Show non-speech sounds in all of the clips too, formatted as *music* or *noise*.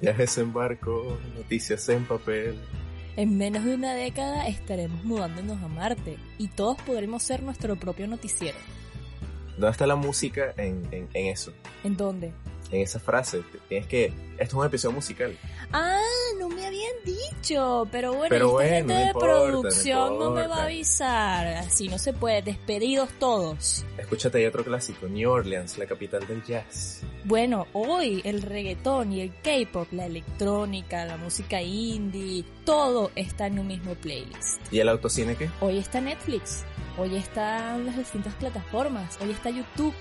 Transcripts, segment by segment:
Viajes en barco, noticias en papel. En menos de una década estaremos mudándonos a Marte y todos podremos ser nuestro propio noticiero. ¿Dónde está la música en, en, en eso? ¿En dónde? En esa frase. Tienes que. Esto es un episodio musical. Ah, no me habían dicho. Pero bueno, Pero esta bueno, gente no de importa, producción no, me va a avisar. Así no se puede. Despedidos todos. Escúchate, hay otro clásico. New Orleans, la capital del jazz. Bueno, hoy el reggaetón y el K-pop, la electrónica, la música indie, todo está en un mismo playlist. ¿Y el autocine qué? Hoy está Netflix, hoy están las distintas plataformas, hoy está YouTube.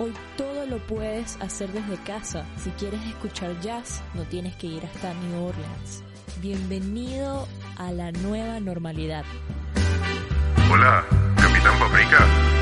Hoy todo lo puedes hacer desde casa. Si quieres escuchar jazz, no tienes que ir hasta New Orleans. Bienvenido a la nueva normalidad. Hola, Capitán Paprika.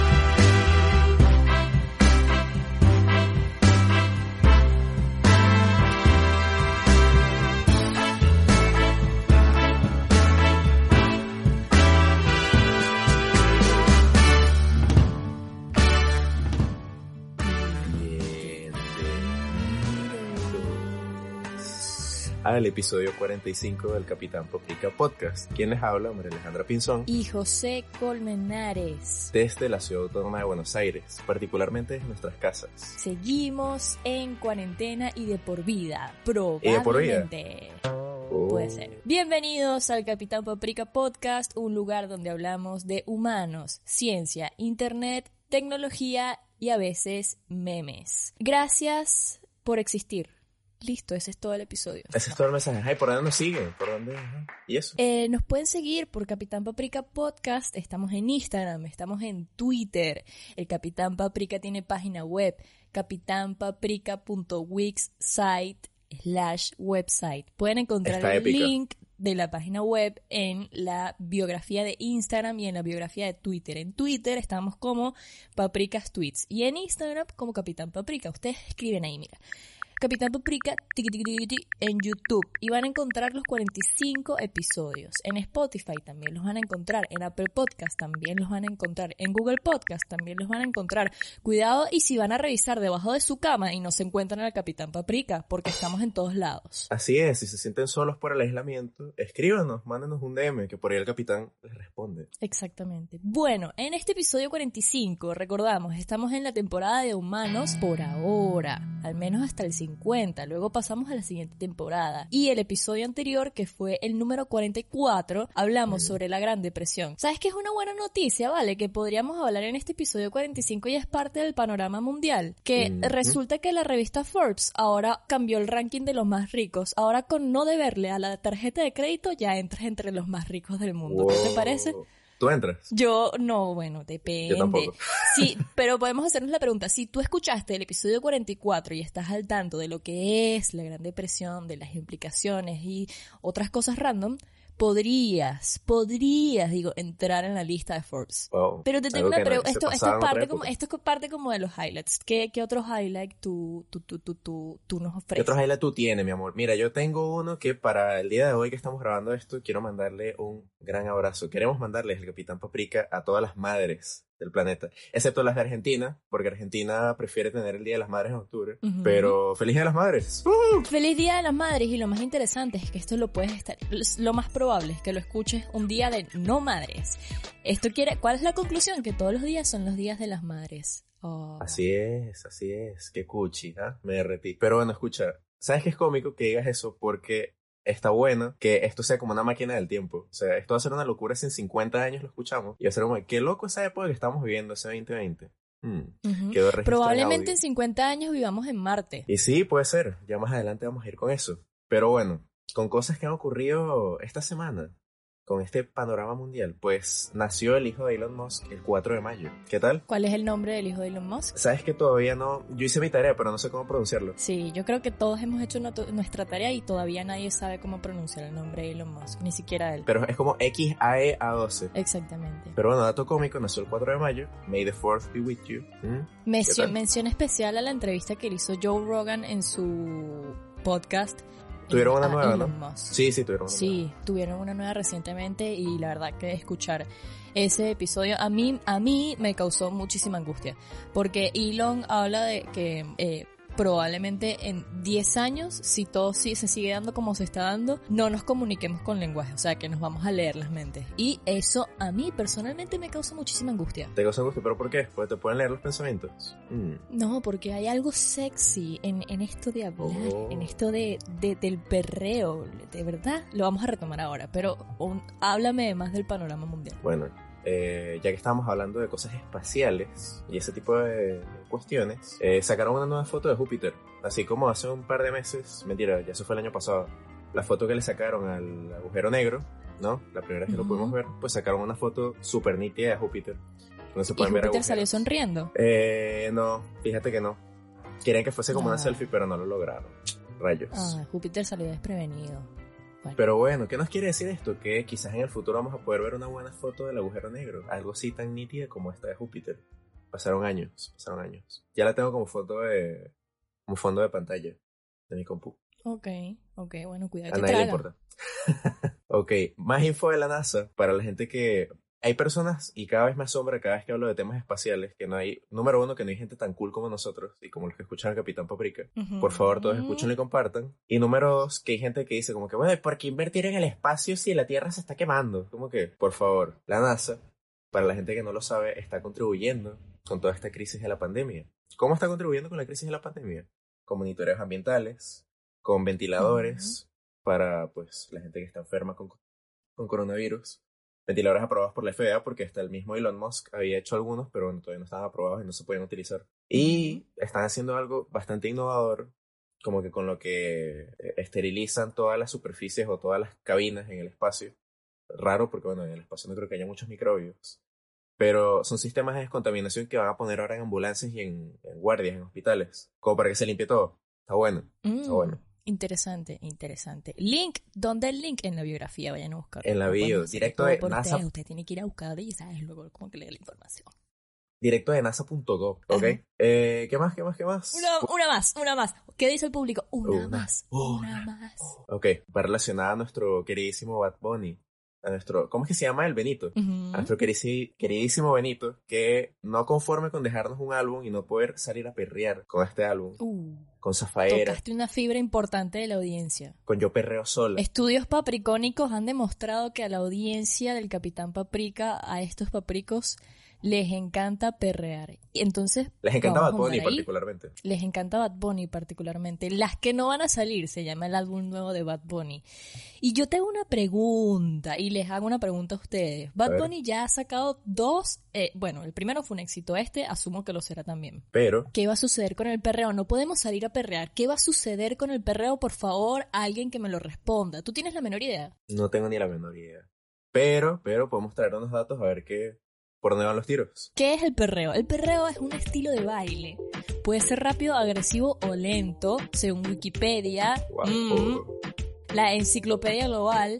Al episodio 45 del Capitán Paprika Podcast. ¿Quién les habla? María Alejandra Pinzón. Y José Colmenares. Desde la ciudad autónoma de Buenos Aires, particularmente desde nuestras casas. Seguimos en cuarentena y de por vida. ¿Y de por vida? Probablemente. Oh. Puede ser. Bienvenidos al Capitán Paprika Podcast, un lugar donde hablamos de humanos, ciencia, internet, tecnología y a veces memes. Gracias por existir. Listo, ese es todo el episodio. Ese es todo el mensaje. Ay, ¿por dónde nos siguen? ¿Por dónde? ¿Y eso? Eh, nos pueden seguir por Capitán Paprika Podcast. Estamos en Instagram, estamos en Twitter. El Capitán Paprika tiene página web, capitanpaprika.wixsite slash website. Pueden encontrar Está el link de la página web en la biografía de Instagram y en la biografía de Twitter. En Twitter estamos como Paprikas Tweets y en Instagram como Capitán Paprika. Ustedes escriben ahí, mira. Capitán Paprika en YouTube y van a encontrar los 45 episodios. En Spotify también los van a encontrar, en Apple Podcast también los van a encontrar, en Google Podcast también los van a encontrar. Cuidado y si van a revisar debajo de su cama y no se encuentran al Capitán Paprika, porque estamos en todos lados. Así es, si se sienten solos por el aislamiento, escríbanos, mándenos un DM que por ahí el capitán les responde. Exactamente. Bueno, en este episodio 45, recordamos, estamos en la temporada de humanos por ahora, al menos hasta el 50, luego pasamos a la siguiente temporada. Y el episodio anterior, que fue el número 44, hablamos sobre la Gran Depresión. ¿Sabes qué es una buena noticia, vale? Que podríamos hablar en este episodio 45 y es parte del panorama mundial. Que resulta que la revista Forbes ahora cambió el ranking de los más ricos. Ahora con no deberle a la tarjeta de crédito ya entras entre los más ricos del mundo. ¿Qué te Wow. parece? ¿Tú entras? Yo no, bueno, depende. Yo tampoco. *laughs* Sí, pero podemos hacernos la pregunta, si tú escuchaste el episodio 44 y estás al tanto de lo que es la Gran Depresión, de las implicaciones y otras cosas random, podrías, podrías, digo, entrar en la lista de Forbes. Wow. Pero te tengo una pregunta, esto, esto es parte como, esto es parte como de los highlights. ¿Qué, qué otros highlights tú, tú, tú, tú, tú, tú nos ¿Qué ofreces? otros highlights tú tienes, mi amor? Mira, yo tengo uno que para el día de hoy que estamos grabando esto, quiero mandarle un gran abrazo. Queremos mandarles el Capitán Paprika a todas las madres del planeta, excepto las de Argentina, porque Argentina prefiere tener el Día de las Madres en octubre. Pero feliz Día de las Madres. ¡Uh! Feliz Día de las Madres y lo más interesante es que esto lo puedes estar, lo más probable es que lo escuches un día de no madres. Esto quiere, ¿cuál es la conclusión? Que todos los días son los días de las madres. Oh. Así es, así es. Qué cuchi, ¿ah? Me derretí. Pero bueno, escucha, ¿sabes qué es cómico que digas eso? Porque está bueno que esto sea como una máquina del tiempo. O sea, esto va a ser una locura si en 50 años lo escuchamos. Y va a ser como, qué loco esa época que estamos viviendo, ese 2020. Hmm, en Probablemente en 50 años vivamos en Marte. Y sí, puede ser. Ya más adelante vamos a ir con eso. Pero bueno, con cosas que han ocurrido esta semana, con este panorama mundial, pues nació el hijo de Elon Musk el 4 de mayo. ¿Qué tal? ¿Cuál es el nombre del hijo de Elon Musk? Sabes que todavía no. Yo hice mi tarea, pero no sé cómo pronunciarlo. Sí, yo creo que todos hemos hecho nuestra tarea y todavía nadie sabe cómo pronunciar el nombre de Elon Musk, ni siquiera él. Pero es como XAEA12. Exactamente. Pero bueno, dato cómico, nació el 4 de mayo. May the 4th be with you. ¿Mm? Mención, mención especial a la entrevista que le hizo Joe Rogan en su podcast. Tuvieron una a nueva, ¿no? Musk. Sí, sí, tuvieron una Sí, tuvieron una nueva recientemente y la verdad que escuchar ese episodio a mí a mí me causó muchísima angustia porque Elon habla de que eh, probablemente en 10 años, si todo sí se sigue dando como se está dando, no nos comuniquemos con lenguaje, o sea, que nos vamos a leer las mentes. Y eso a mí personalmente me causa muchísima angustia. Te causa angustia, pero ¿por qué? Porque te pueden leer los pensamientos. Mm. No, porque hay algo sexy en, en esto de hablar, Oh. en esto de, de- del perreo, de verdad. Lo vamos a retomar ahora, pero un- háblame más del panorama mundial. Bueno, eh, ya que estábamos hablando de cosas espaciales y ese tipo de cuestiones, eh, sacaron una nueva foto de Júpiter. Así como hace un par de meses, mentira, ya eso fue el año pasado, la foto que le sacaron al agujero negro, ¿no? La primera vez que lo Ujú. pudimos ver, pues sacaron una foto súper nítida de Júpiter. Donde se Y pueden ver Júpiter salió agujeros. sonriendo. Eh, no, fíjate que no. Querían que fuese como una Ah. selfie, pero no lo lograron. Rayos. Ah, Júpiter salió desprevenido. Bueno. Pero bueno, ¿qué nos quiere decir esto? Que quizás en el futuro vamos a poder ver una buena foto del agujero negro. Algo así tan nítida como esta de Júpiter. Pasaron años, pasaron años. Ya la tengo como foto de... como fondo de pantalla de mi compu. Ok, ok, bueno, cuidado A nadie le importa. *laughs* ok, más info de la NASA para la gente que... Hay personas, y cada vez me asombra cada vez que hablo de temas espaciales, que no hay, número uno, que no hay gente tan cool como nosotros, y como los que escuchan al Capitán Paprika. Por favor, todos escúchenlo y compartan. Y número dos, que hay gente que dice como que, bueno, ¿y ¿por qué invertir en el espacio si la Tierra se está quemando? Como que, por favor, la NASA, para la gente que no lo sabe, está contribuyendo con toda esta crisis de la pandemia. ¿Cómo está contribuyendo con la crisis de la pandemia? Con monitoreos ambientales, con ventiladores para, pues, la gente que está enferma con, con coronavirus. Ventiladores aprobados por la FDA porque hasta el mismo Elon Musk había hecho algunos, pero bueno, todavía no estaban aprobados y no se podían utilizar. Y están haciendo algo bastante innovador, como que con lo que eh, esterilizan todas las superficies o todas las cabinas en el espacio. Raro porque, bueno, en el espacio no creo que haya muchos microbios. Pero son sistemas de descontaminación que van a poner ahora en ambulancias y en, en guardias, en hospitales. Como para que se limpie todo. Está bueno. Mm, Está bueno. Interesante, interesante. Link, ¿dónde el link? En la biografía, vayan a buscarlo. En la bio, directo de NASA. Usted tiene que ir a buscar y sabes luego como que leer la información. Directo de nasa.gov, ¿ok? Eh, ¿Qué más? ¿Qué más? ¿Qué más? Una, una más, una más. ¿Qué dice el público? Una, Una, más, una, más. Ok, va relacionada a nuestro queridísimo Bad Bunny. A nuestro, ¿cómo es que se llama el Benito? A nuestro queridísimo Benito, que no conforme con dejarnos un álbum y no poder salir a perrear con este álbum, Uh, con Zafaera, tocaste una fibra importante de la audiencia. con Yo Perreo Sola. Estudios papricónicos han demostrado que a la audiencia del Capitán Paprika, a estos papricos, les encanta perrear. Y entonces, Les encanta Bad Bunny ahí. particularmente. les encanta Bad Bunny particularmente. Las que no van a salir, se llama el álbum nuevo de Bad Bunny. Y yo tengo una pregunta, y les hago una pregunta a ustedes. Bad A. Bunny ya ha sacado dos, eh, bueno, el primero fue un éxito, este asumo que lo será también. Pero, ¿Qué va a suceder con el perreo? No podemos salir a perrear. ¿Qué va a suceder con el perreo? Por favor, alguien que me lo responda. ¿Tú tienes la menor idea? no tengo ni la menor idea. Pero, pero podemos traer unos datos a ver qué, por dónde van los tiros. ¿Qué es el perreo? El perreo es un estilo de baile. Puede ser rápido, agresivo o lento, según Wikipedia, Guau. mm, la enciclopedia global.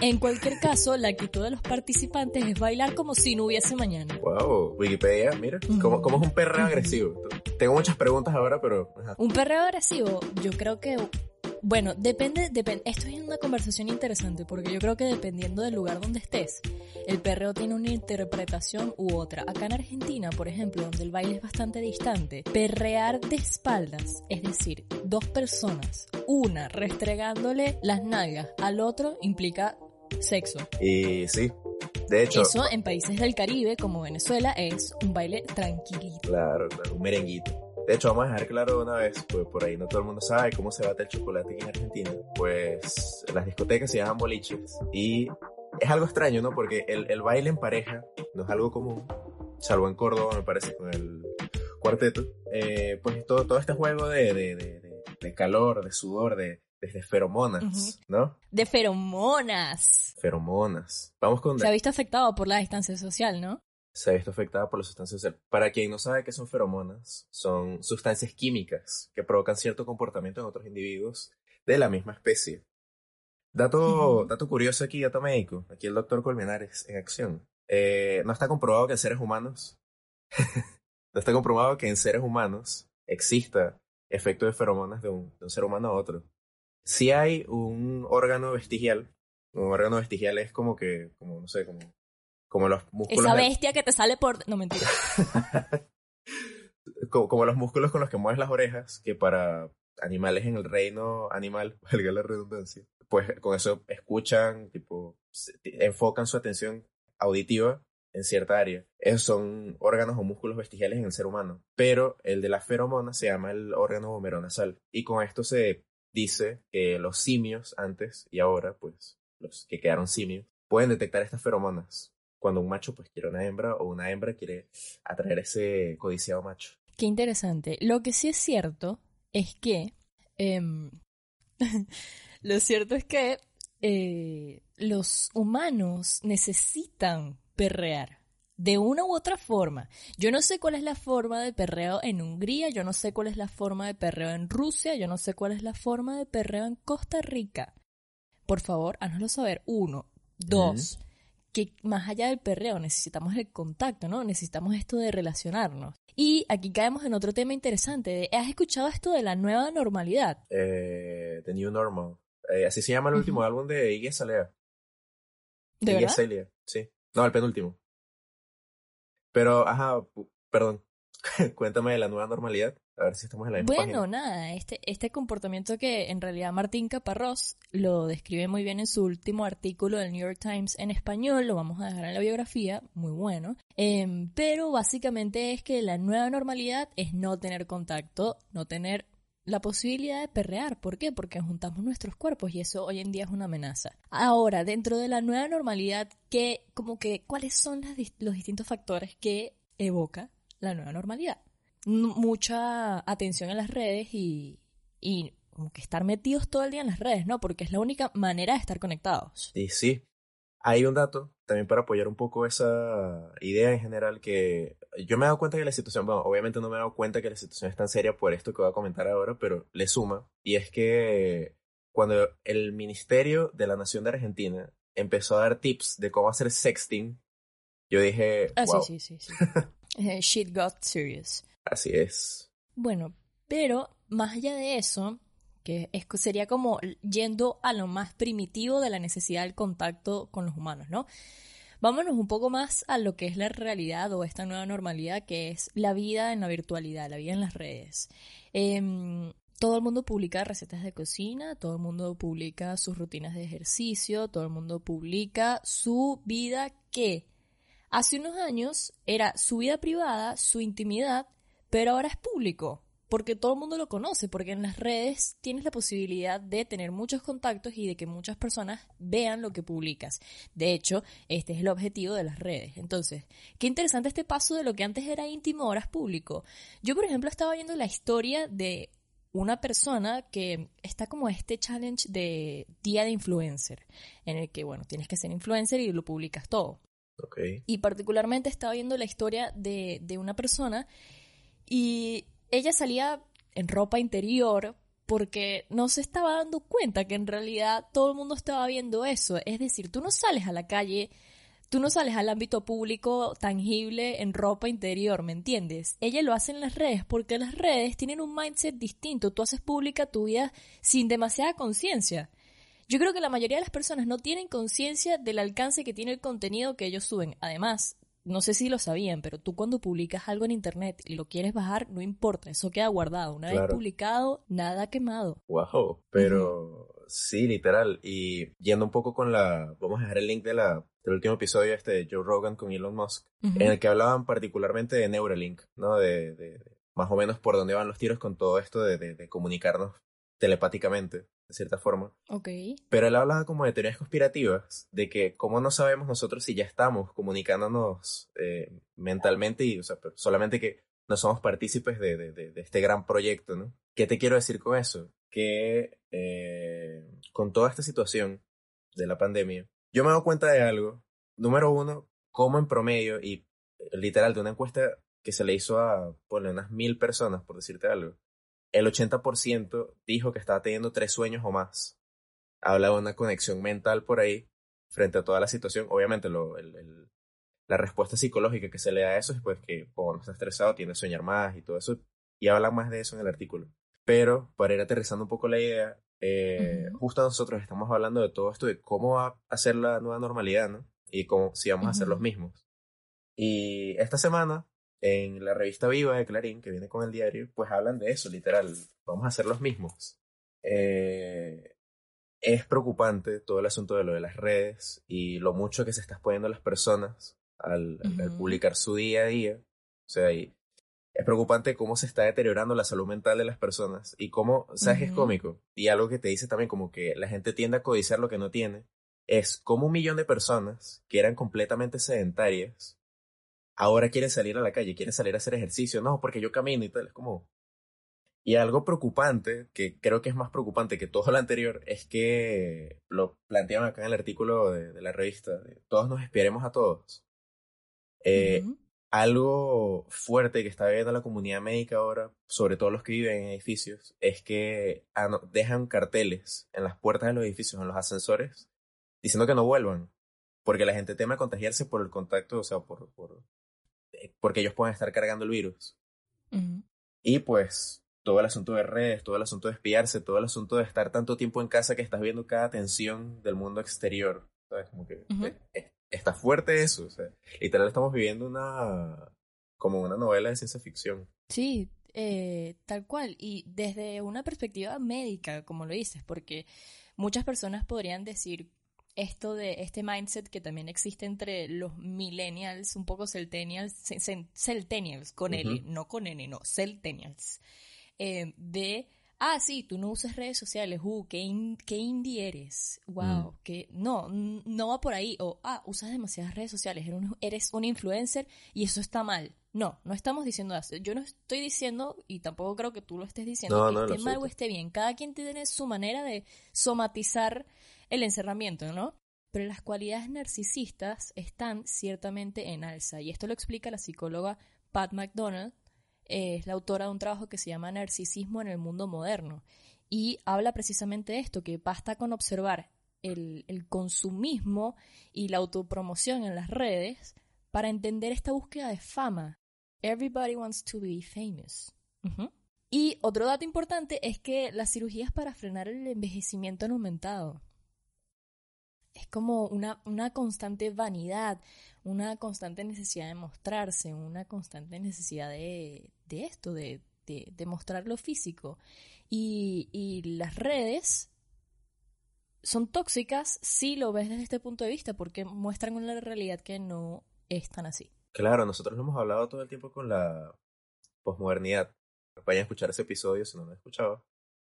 En cualquier caso, la actitud de los participantes es bailar como si no hubiese mañana. Wow, Wikipedia, mira, ¿cómo, cómo es un perreo agresivo? Tengo muchas preguntas ahora, pero... ajá. Un perreo agresivo, yo creo que, bueno, depende, depende, esto es una conversación interesante porque yo creo que dependiendo del lugar donde estés, el perreo tiene una interpretación u otra. Acá en Argentina, por ejemplo, donde el baile es bastante distante, perrear de espaldas, es decir, dos personas, una restregándole las nalgas al otro implica sexo. Y sí, de hecho... Eso en países del Caribe como Venezuela es un baile tranquilito. Claro, claro, un merenguito. De hecho, vamos a dejar claro de una vez, pues por ahí no todo el mundo sabe cómo se bate el chocolate aquí en Argentina. Pues las discotecas se llaman boliches. Y es algo extraño, ¿no? Porque el, el baile en pareja no es algo común, salvo en Córdoba, me parece, con el cuarteto. Eh, pues todo, todo este juego de, de, de, calor, de sudor, de, de feromonas. ¿no? De feromonas. Feromonas. Vamos con... Se ha visto afectado por la distancia social, ¿no? Se ha visto afectada por las sustancias. Para quien no sabe qué son feromonas, son sustancias químicas que provocan cierto comportamiento en otros individuos de la misma especie. Dato, Ujú. dato curioso aquí, dato médico. Aquí el doctor Colmenares en acción. Eh, no está comprobado que en seres humanos, *laughs* no está comprobado que en seres humanos exista efecto de feromonas de un, de un ser humano a otro. Si hay un órgano vestigial, un órgano vestigial es como que, como no sé, como, como los músculos. Esa de- bestia que te sale por... No, mentira. *laughs* co- como, los músculos con los que mueves las orejas, que para animales en el reino animal, *laughs* valga la redundancia, pues con eso escuchan, tipo, enfocan su atención auditiva en cierta área. Esos son órganos o músculos vestigiales en el ser humano. Pero el de la feromona se llama el órgano vomeronasal. Y con esto se dice que los simios antes y ahora, pues, los que quedaron simios, pueden detectar estas feromonas. Cuando un macho pues quiere una hembra o una hembra quiere atraer ese codiciado macho. Qué interesante. Lo que sí es cierto es que. em, *laughs* lo cierto es que eh, los humanos necesitan perrear. De una u otra forma. Yo no sé cuál es la forma de perreo en Hungría, yo no sé cuál es la forma de perreo en Rusia, yo no sé cuál es la forma de perreo en Costa Rica. Por favor, hánoslo saber. Uno. Dos. Que más allá del perreo necesitamos el contacto, ¿no? Necesitamos esto de relacionarnos. Y aquí caemos en otro tema interesante. de- ¿Has escuchado esto de la nueva normalidad? Eh, The New Normal. Eh, así se llama el último álbum de Iggy Azalea. ¿De Iggy? Azalea, sí. No, el penúltimo. Pero, ajá, perdón. *laughs* Cuéntame de la nueva normalidad. A ver si estamos en la misma Bueno, página. nada, este, este comportamiento que en realidad Martín Caparrós lo describe muy bien en su último artículo del New York Times en español, lo vamos a dejar en la biografía, muy bueno. Em, pero básicamente es que la nueva normalidad es no tener contacto, no tener la posibilidad de perrear. ¿Por qué? Porque juntamos nuestros cuerpos y eso hoy en día es una amenaza. Ahora, dentro de la nueva normalidad, ¿qué, como que, ¿cuáles son las los distintos factores que evoca la nueva normalidad? Mucha atención en las redes y, y como que estar metidos todo el día en las redes, ¿no? Porque es la única manera de estar conectados. Y sí, hay un dato también para apoyar un poco esa idea en general que yo me he dado cuenta que la situación, bueno, obviamente no me he dado cuenta que la situación es tan seria por esto que voy a comentar ahora, pero le suma. Y es que cuando el Ministerio de la Nación de Argentina empezó a dar tips de cómo hacer sexting, yo dije, Ah, wow, sí, sí, sí. sí. *laughs* Eh, Shit got serious. Así es. Bueno, pero más allá de eso, que es, sería como yendo a lo más primitivo de la necesidad del contacto con los humanos, ¿no? Vámonos un poco más a lo que es la realidad o esta nueva normalidad que es la vida en la virtualidad, la vida en las redes. Em, todo el mundo publica recetas de cocina, todo el mundo publica sus rutinas de ejercicio, todo el mundo publica su vida que hace unos años era su vida privada, su intimidad, pero ahora es público, porque todo el mundo lo conoce, porque en las redes tienes la posibilidad de tener muchos contactos y de que muchas personas vean lo que publicas. De hecho, este es el objetivo de las redes. Entonces, qué interesante este paso de lo que antes era íntimo, ahora es público. Yo, por ejemplo, estaba viendo la historia de una persona que está como este challenge de día de influencer, en el que, bueno, tienes que ser influencer y lo publicas todo. Ok. Y particularmente estaba viendo la historia de, de una persona y ella salía en ropa interior porque no se estaba dando cuenta que en realidad todo el mundo estaba viendo eso. Es decir, tú no sales a la calle, tú no sales al ámbito público tangible en ropa interior, ¿me entiendes? Ella lo hace en las redes porque las redes tienen un mindset distinto. Tú haces pública tu vida sin demasiada conciencia. Yo creo que la mayoría de las personas no tienen conciencia del alcance que tiene el contenido que ellos suben. Además, no sé si lo sabían, pero tú cuando publicas algo en internet y lo quieres bajar, no importa, eso queda guardado. Una vez publicado, nada quemado. Wow, pero sí, literal. Y yendo un poco con la, vamos a dejar el link de la, del último episodio este de Joe Rogan con Elon Musk, en el que hablaban particularmente de Neuralink, ¿no? De, de- de más o menos por dónde van los tiros con todo esto de- de comunicarnos telepáticamente, de cierta forma. Ok. Pero él hablaba como de teorías conspirativas, de que cómo no sabemos nosotros si ya estamos comunicándonos eh, mentalmente y, o sea, pero solamente que no somos partícipes de, de- de- de este gran proyecto, ¿no? ¿Qué te quiero decir con eso? Que eh, con toda esta situación de la pandemia, yo me dado cuenta de algo. Número uno, cómo en promedio, y eh, literal, de una encuesta que se le hizo a, ponle, unas mil personas, por decirte algo, el 80% dijo que estaba teniendo tres sueños o más. Habla de una conexión mental por ahí frente a toda la situación. Obviamente lo, el- el- la respuesta psicológica que se le da a eso es pues que cuando está estresado tiende a soñar más y todo eso. Y hablan más de eso en el artículo. Pero para ir aterrizando un poco la idea, eh, justo nosotros estamos hablando de todo esto, de cómo va a ser la nueva normalidad, ¿no? Y cómo, si vamos a ser los mismos. Y esta semana en la revista Viva de Clarín, que viene con el diario, pues hablan de eso, literal. Vamos a ser los mismos. Eh, es preocupante todo el asunto de lo de las redes y lo mucho que se está exponiendo las personas al, publicar su día a día. O sea, y es preocupante cómo se está deteriorando la salud mental de las personas y cómo, ¿sabes es cómico? Y algo que te dice también como que la gente tiende a codiciar lo que no tiene, es como un millón de personas que eran completamente sedentarias, ahora quieren salir a la calle, quieren salir a hacer ejercicio, no, porque yo camino y tal, es como... Y algo preocupante, que creo que es más preocupante que todo lo anterior, es que lo planteaban acá en el artículo de, de la revista, de todos nos espiaremos a todos. Eh, algo fuerte que está viendo la comunidad médica ahora, sobre todo los que viven en edificios, es que dejan carteles en las puertas de los edificios, en los ascensores, diciendo que no vuelvan, porque la gente teme contagiarse por el contacto, o sea, por, por porque ellos pueden estar cargando el virus. Y pues todo el asunto de redes, todo el asunto de espiarse, todo el asunto de estar tanto tiempo en casa que estás viendo cada tensión del mundo exterior. ¿Sabes? Como que eh, eh, está fuerte eso. O sea, literal estamos viviendo una como una novela de ciencia ficción. Sí, eh, tal cual. Y desde una perspectiva médica, como lo dices, porque muchas personas podrían decir esto de este mindset que también existe entre los millennials, un poco centennials, ce- ce- centennials, con L, Ujú. no con N, no, centennials, eh, de, ah, sí, tú no usas redes sociales, uh, qué, in- qué indie eres, wow, Mm. que no, no va por ahí, o, ah, usas demasiadas redes sociales, eres un, eres un influencer y eso está mal. No, no estamos diciendo eso. Yo no estoy diciendo, y tampoco creo que tú lo estés diciendo, No, que no, esté mal o esté bien. Cada quien tiene su manera de somatizar el encerramiento, ¿no? Pero las cualidades narcisistas están ciertamente en alza. Y esto lo explica la psicóloga Pat McDonald. eh, es la autora de un trabajo que se llama Narcisismo en el mundo moderno. Y habla precisamente de esto, que basta con observar el, consumismo y la autopromoción en las redes para entender esta búsqueda de fama. Everybody wants to be famous. Y otro dato importante es que las cirugías para frenar el envejecimiento han aumentado. Es como una, una constante vanidad, una constante necesidad de mostrarse, una constante necesidad de, de esto, de, de, de mostrar lo físico. Y, y las redes son tóxicas si lo ves desde este punto de vista, porque muestran una realidad que no es tan así. Claro, nosotros lo hemos hablado todo el tiempo con la posmodernidad. Vayan a escuchar ese episodio si no lo han escuchado.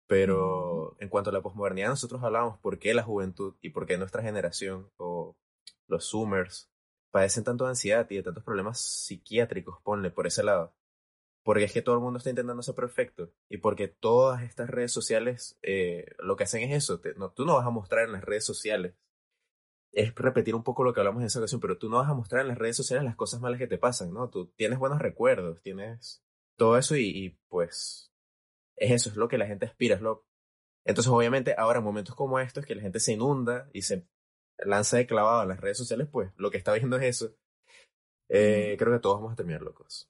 Pero en cuanto a la posmodernidad, nosotros hablamos por qué la juventud y por qué nuestra generación o los Zoomers padecen tanto de ansiedad y de tantos problemas psiquiátricos, ponle por ese lado. Porque es que todo el mundo está intentando ser perfecto y porque todas estas redes sociales eh, lo que hacen es eso. no, tú no vas a mostrar en las redes sociales. Es repetir un poco lo que hablamos en esa ocasión, pero tú no vas a mostrar en las redes sociales las cosas malas que te pasan, ¿no? Tú tienes buenos recuerdos, tienes todo eso y, y, pues es eso, es lo que la gente aspira, es lo... Entonces obviamente ahora en momentos como estos que la gente se inunda y se lanza de clavado a las redes sociales, pues lo que está viendo es eso. Eh. Creo que todos vamos a terminar locos.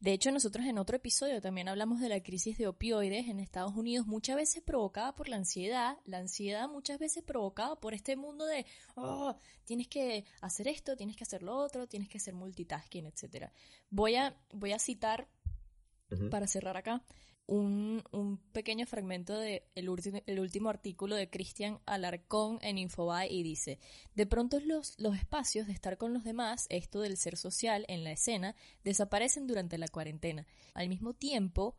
De hecho, nosotros en otro episodio también hablamos de la crisis de opioides en Estados Unidos, muchas veces provocada por la ansiedad, la ansiedad muchas veces provocada por este mundo de, oh, tienes que hacer esto, tienes que hacer lo otro, tienes que hacer multitasking, etcétera. Voy a, voy a citar, para cerrar acá, un, un pequeño fragmento de el, último, el último artículo de Cristian Alarcón en Infobae y dice, de pronto los, los espacios de estar con los demás, esto del ser social en la escena, desaparecen durante la cuarentena. Al mismo tiempo,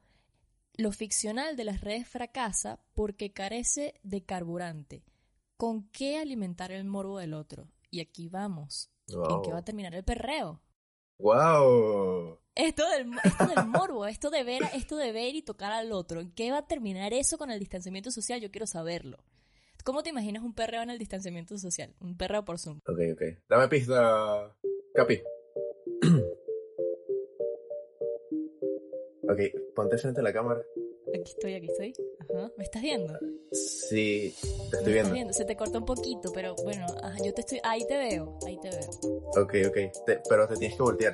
lo ficcional de las redes fracasa porque carece de carburante. ¿Con qué alimentar el morbo del otro? Y aquí vamos. ¿En qué va a terminar el perreo? ¡Wow! Esto del, esto del morbo, esto de ver, esto de ver y tocar al otro. ¿En qué va a terminar eso con el distanciamiento social? Yo quiero saberlo. ¿Cómo te imaginas un perreo en el distanciamiento social? Un perreo por Zoom. Ok, ok. Dame pista, Capi. ok, ponte frente a la cámara. Aquí estoy, aquí estoy. Ajá. ¿Me estás viendo? Sí, te ¿Me estoy estás viendo. viendo? Se te corta un poquito, pero bueno, ajá, yo te estoy. Ahí te veo, ahí te veo. Ok, ok. Te- pero te tienes que voltear.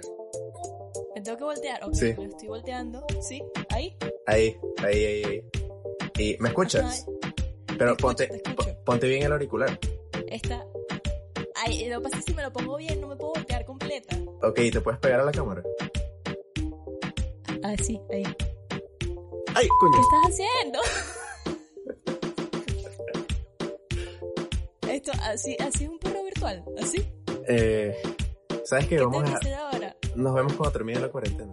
¿Me tengo que voltear? Ok, Sí. estoy volteando. ¿Sí? ¿Ahí? Ahí, ahí, ahí, ahí. ¿Y me escuchas? Ajá. Pero Te ponte, ponte bien el auricular. Está. Ay, lo que pasa es que si me lo pongo bien, no me puedo voltear completa. Ok, ¿te puedes pegar a la cámara? Así, ahí. ¡Ay, ¿Qué coño! estás haciendo? *laughs* Esto, así, así es un perro virtual, así. Eh, ¿Sabes qué? ¿Qué Vamos a... Nos vemos cuando termine la cuarentena.